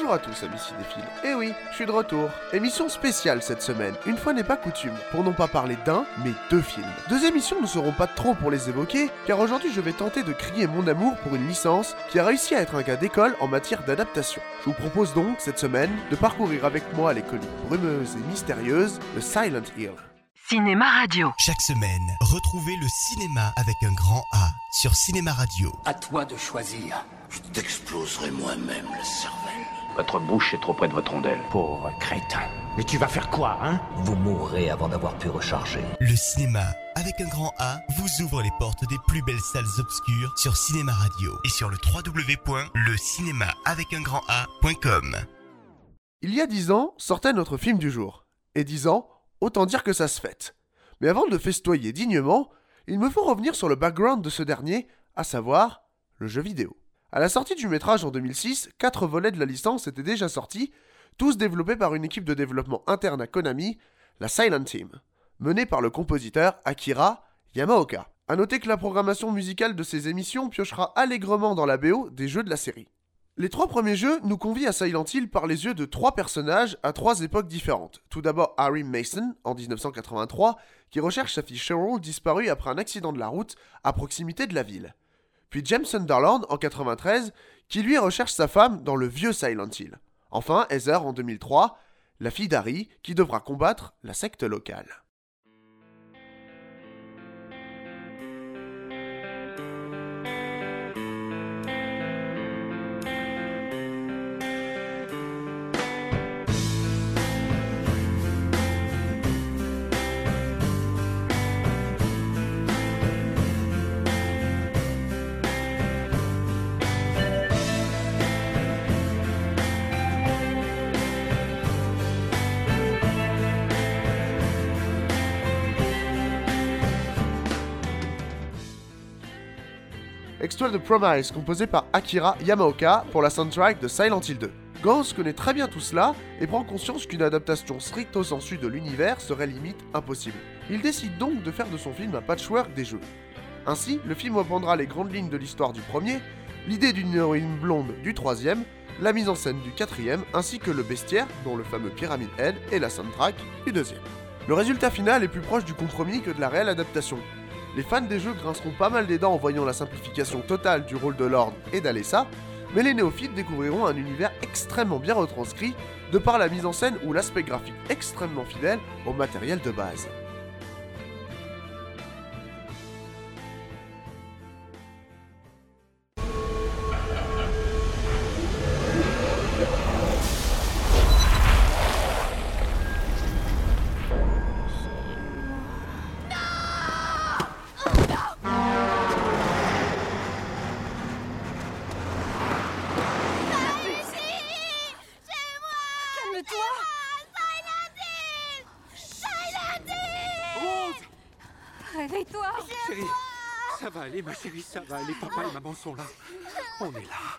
Bonjour à tous amis cinéphiles. Eh oui, je suis de retour. Émission spéciale cette semaine, une fois n'est pas coutume, pour non pas parler d'un, mais deux films. Deux émissions ne seront pas trop pour les évoquer, car aujourd'hui je vais tenter de crier mon amour pour une licence qui a réussi à être un cas d'école en matière d'adaptation. Je vous propose donc cette semaine de parcourir avec moi les collines brumeuses et mystérieuses de Silent Hill. Cinéma Radio. Chaque semaine, retrouvez le cinéma avec un grand A sur Cinéma Radio. À toi de choisir. Je t'exploserai moi-même la cervelle. Votre bouche est trop près de votre rondelle. Pauvre crétin. Mais tu vas faire quoi, hein? Vous mourrez avant d'avoir pu recharger. Le cinéma avec un grand A vous ouvre les portes des plus belles salles obscures sur Cinéma Radio et sur le www.lecinémaavecungranda.com. Il y a dix ans, sortait notre film du jour. Et dix ans, autant dire que ça se fête. Mais avant de festoyer dignement, il me faut revenir sur le background de ce dernier, à savoir le jeu vidéo. À la sortie du métrage en 2006, quatre volets de la licence étaient déjà sortis, tous développés par une équipe de développement interne à Konami, la Silent Team, menée par le compositeur Akira Yamaoka. A noter que la programmation musicale de ces émissions piochera allègrement dans la BO des jeux de la série. Les trois premiers jeux nous convient à Silent Hill par les yeux de trois personnages à trois époques différentes. Tout d'abord Harry Mason, en 1983, qui recherche sa fille Cheryl disparue après un accident de la route à proximité de la ville. Puis James Sunderland, en 93, qui lui recherche sa femme dans le vieux Silent Hill. Enfin Heather, en 2003, la fille d'Harry, qui devra combattre la secte locale. Extrait de Promise, composé par Akira Yamaoka pour la soundtrack de Silent Hill 2. Gans connaît très bien tout cela et prend conscience qu'une adaptation stricto sensu de l'univers serait limite impossible. Il décide donc de faire de son film un patchwork des jeux. Ainsi, le film reprendra les grandes lignes de l'histoire du premier, l'idée d'une héroïne blonde du troisième, la mise en scène du quatrième, ainsi que le bestiaire, dont le fameux Pyramid Head, et la soundtrack du deuxième. Le résultat final est plus proche du compromis que de la réelle adaptation, les fans des jeux grinceront pas mal des dents en voyant la simplification totale du rôle de Lord et d'Alessa, mais les néophytes découvriront un univers extrêmement bien retranscrit de par la mise en scène ou l'aspect graphique extrêmement fidèle au matériel de base. Va aller, ma chérie, ça va aller. Papa et maman sont là. On est là.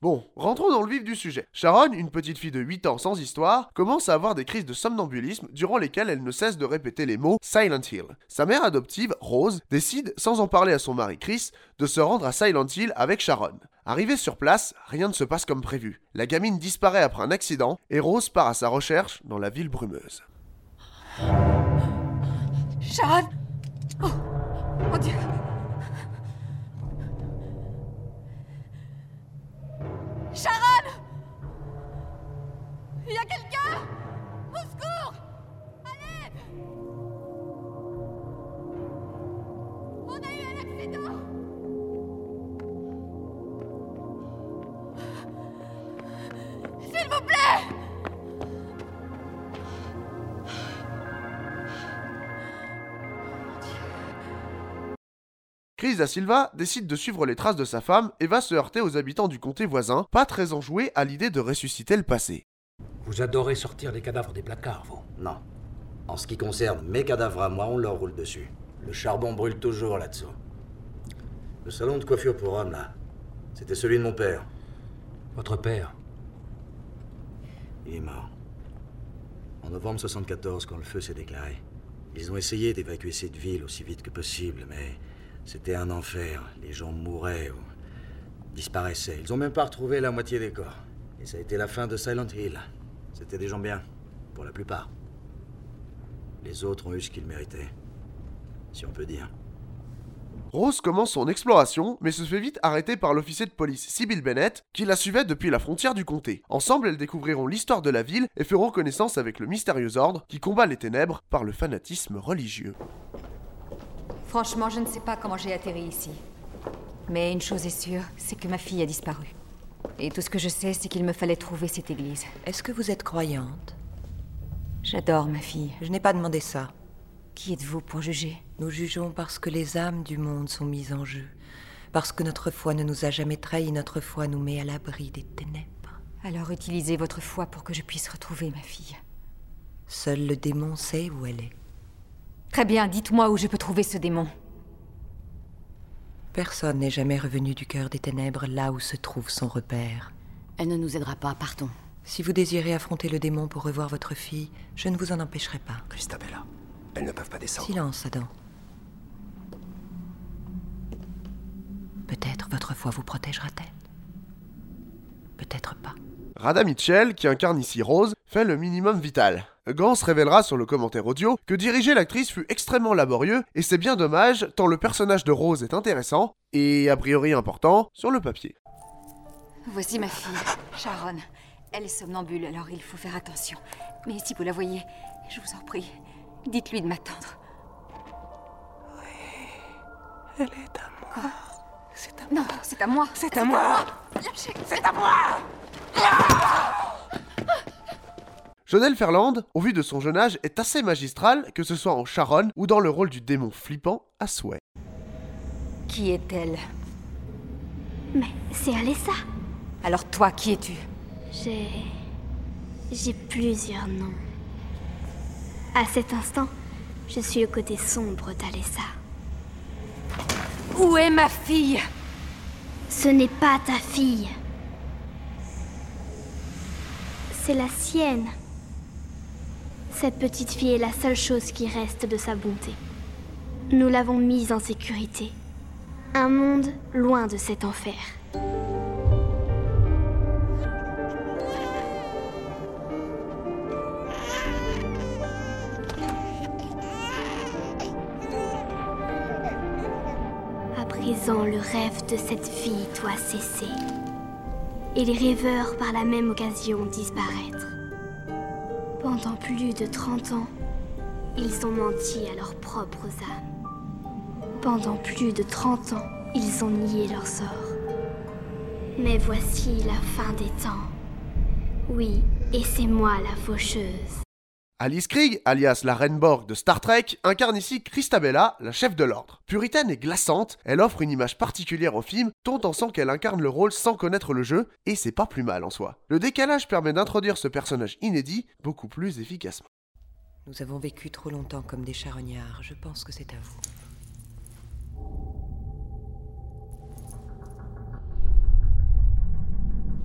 Bon, rentrons dans le vif du sujet. Sharon, une petite fille de 8 ans sans histoire, commence à avoir des crises de somnambulisme durant lesquelles elle ne cesse de répéter les mots Silent Hill. Sa mère adoptive, Rose, décide, sans en parler à son mari Chris, de se rendre à Silent Hill avec Sharon. Arrivée sur place, rien ne se passe comme prévu. La gamine disparaît après un accident et Rose part à sa recherche dans la ville brumeuse. Sharon Oh Mon Dieu Sharon Chris da Silva décide de suivre les traces de sa femme et va se heurter aux habitants du comté voisin, pas très enjoués à l'idée de ressusciter le passé. Vous adorez sortir les cadavres des placards, vous? Non. En ce qui concerne mes cadavres à moi, on leur roule dessus. Le charbon brûle toujours là-dessous. Le salon de coiffure pour hommes, là, c'était celui de mon père. Votre père? Il est mort. En novembre 74, quand le feu s'est déclaré. Ils ont essayé d'évacuer cette ville aussi vite que possible, mais c'était un enfer. Les gens mouraient ou disparaissaient. Ils ont même pas retrouvé la moitié des corps. Et ça a été la fin de Silent Hill. C'était des gens bien, pour la plupart. Les autres ont eu ce qu'ils méritaient, si on peut dire. Rose commence son exploration, mais se fait vite arrêter par l'officier de police Sybil Bennett, qui la suivait depuis la frontière du comté. Ensemble, elles découvriront l'histoire de la ville et feront connaissance avec le mystérieux ordre qui combat les ténèbres par le fanatisme religieux. Franchement, je ne sais pas comment j'ai atterri ici. Mais une chose est sûre, c'est que ma fille a disparu. Et tout ce que je sais, c'est qu'il me fallait trouver cette église. Est-ce que vous êtes croyante? J'adore ma fille. Je n'ai pas demandé ça. Qui êtes-vous pour juger? Nous jugeons parce que les âmes du monde sont mises en jeu. Parce que notre foi ne nous a jamais trahis, notre foi nous met à l'abri des ténèbres. Alors utilisez votre foi pour que je puisse retrouver ma fille. Seul le démon sait où elle est. Très bien, dites-moi où je peux trouver ce démon. Personne n'est jamais revenu du cœur des ténèbres là où se trouve son repère. Elle ne nous aidera pas, partons. Si vous désirez affronter le démon pour revoir votre fille, je ne vous en empêcherai pas. Christabella, elles ne peuvent pas descendre. Silence, Adam. Peut-être votre foi vous protégera-t-elle. Peut-être pas. Rada Mitchell, qui incarne ici Rose, fait le minimum vital. Gans révélera sur le commentaire audio que diriger l'actrice fut extrêmement laborieux et c'est bien dommage tant le personnage de Rose est intéressant et a priori important sur le papier. Voici ma fille, Sharon. Elle est somnambule, alors il faut faire attention. Mais si vous la voyez, je vous en prie, dites-lui de m'attendre. Oui, elle est à moi. C'est à Non, c'est à moi. C'est à moi. C'est à moi. Jonelle Ferland, au vu de son jeune âge, est assez magistral, que ce soit en Sharon ou dans le rôle du démon flippant à souhait. Qui est-elle? Mais c'est Alessa. Alors toi, qui es-tu? J'ai... J'ai plusieurs noms. À cet instant, je suis le côté sombre d'Alessa. Où est ma fille? Ce n'est pas ta fille. C'est la sienne. Cette petite fille est la seule chose qui reste de sa bonté. Nous l'avons mise en sécurité. Un monde loin de cet enfer. À présent, le rêve de cette fille doit cesser. Et les rêveurs, par la même occasion, disparaître. Pendant plus de 30 ans, ils ont menti à leurs propres âmes. Pendant plus de 30 ans, ils ont nié leur sort. Mais voici la fin des temps. Oui, et c'est moi la faucheuse. Alice Krieg, alias la Reine Borg de Star Trek, incarne ici Christabella, la chef de l'ordre. Puritaine et glaçante, elle offre une image particulière au film, tant en sent qu'elle incarne le rôle sans connaître le jeu, et c'est pas plus mal en soi. Le décalage permet d'introduire ce personnage inédit beaucoup plus efficacement. Nous avons vécu trop longtemps comme des charognards, je pense que c'est à vous.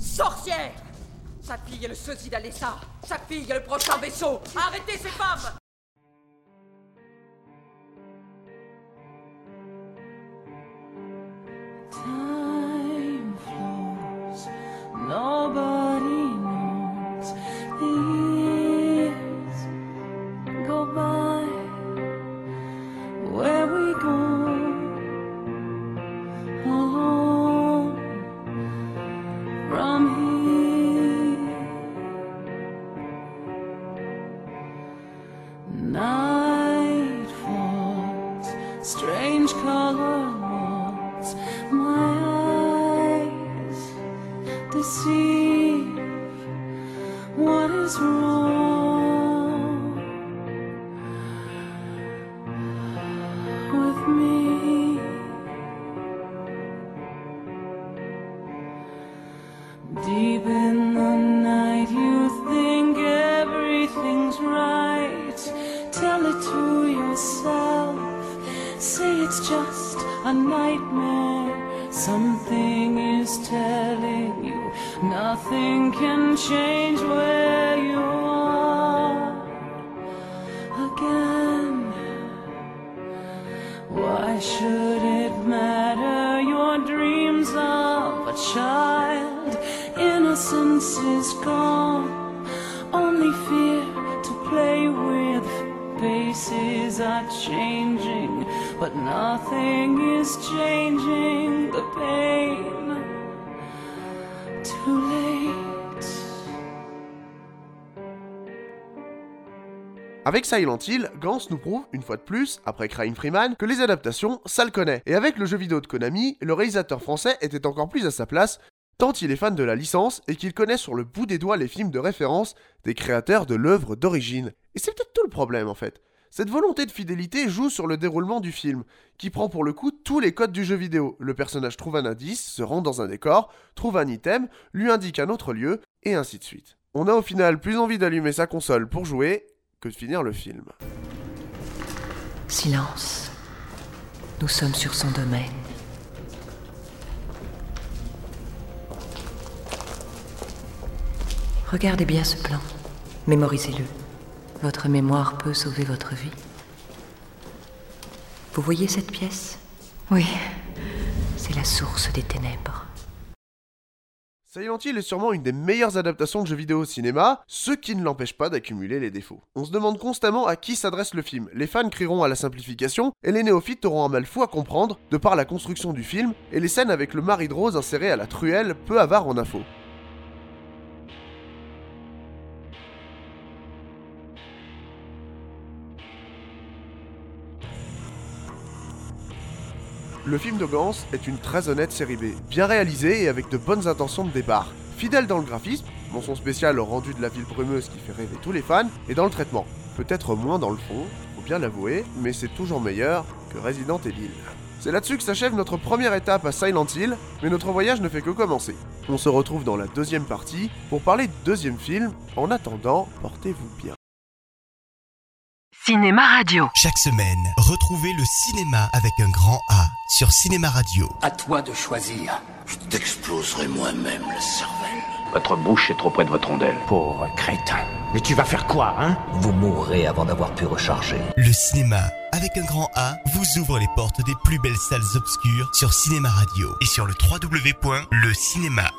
Sorcière Sa fille est le sosie d'Alessa. Sa fille est le prochain vaisseau. Arrêtez ces femmes Should it matter? Your dreams of a child Innocence is gone. Only fear to play with. Faces are changing, but nothing is changing the pain. Avec Silent Hill, Gans nous prouve, une fois de plus, après Crying Freeman, que les adaptations, ça le connaît. Et avec le jeu vidéo de Konami, le réalisateur français était encore plus à sa place, tant il est fan de la licence et qu'il connaît sur le bout des doigts les films de référence des créateurs de l'œuvre d'origine. Et c'est peut-être tout le problème en fait. Cette volonté de fidélité joue sur le déroulement du film, qui prend pour le coup tous les codes du jeu vidéo. Le personnage trouve un indice, se rend dans un décor, trouve un item, lui indique un autre lieu, et ainsi de suite. On a au final plus envie d'allumer sa console pour jouer que de finir le film. Silence. Nous sommes sur son domaine. Regardez bien ce plan. Mémorisez-le. Votre mémoire peut sauver votre vie. Vous voyez cette pièce? Oui. C'est la source des ténèbres. Silent Hill est sûrement une des meilleures adaptations de jeux vidéo au cinéma, ce qui ne l'empêche pas d'accumuler les défauts. On se demande constamment à qui s'adresse le film. Les fans crieront à la simplification, et les néophytes auront un mal fou à comprendre, de par la construction du film, et les scènes avec le mari de Rose inséré à la truelle, peu avare en info. Le film de Gans est une très honnête série B, bien réalisée et avec de bonnes intentions de départ. Fidèle dans le graphisme, mention spéciale au rendu de la ville brumeuse qui fait rêver tous les fans, et dans le traitement. Peut-être moins dans le fond, faut bien l'avouer, mais c'est toujours meilleur que Resident Evil. C'est là-dessus que s'achève notre première étape à Silent Hill, mais notre voyage ne fait que commencer. On se retrouve dans la deuxième partie pour parler du deuxième film. En attendant, portez-vous bien. Cinéma Radio. Chaque semaine, retrouvez le cinéma avec un grand A sur Cinéma Radio. À toi de choisir. Je t'exploserai moi-même la cervelle. Votre bouche est trop près de votre rondelle. Pauvre crétin. Mais tu vas faire quoi, hein? Vous mourrez avant d'avoir pu recharger. Le cinéma avec un grand A vous ouvre les portes des plus belles salles obscures sur Cinéma Radio et sur le www.lecinéma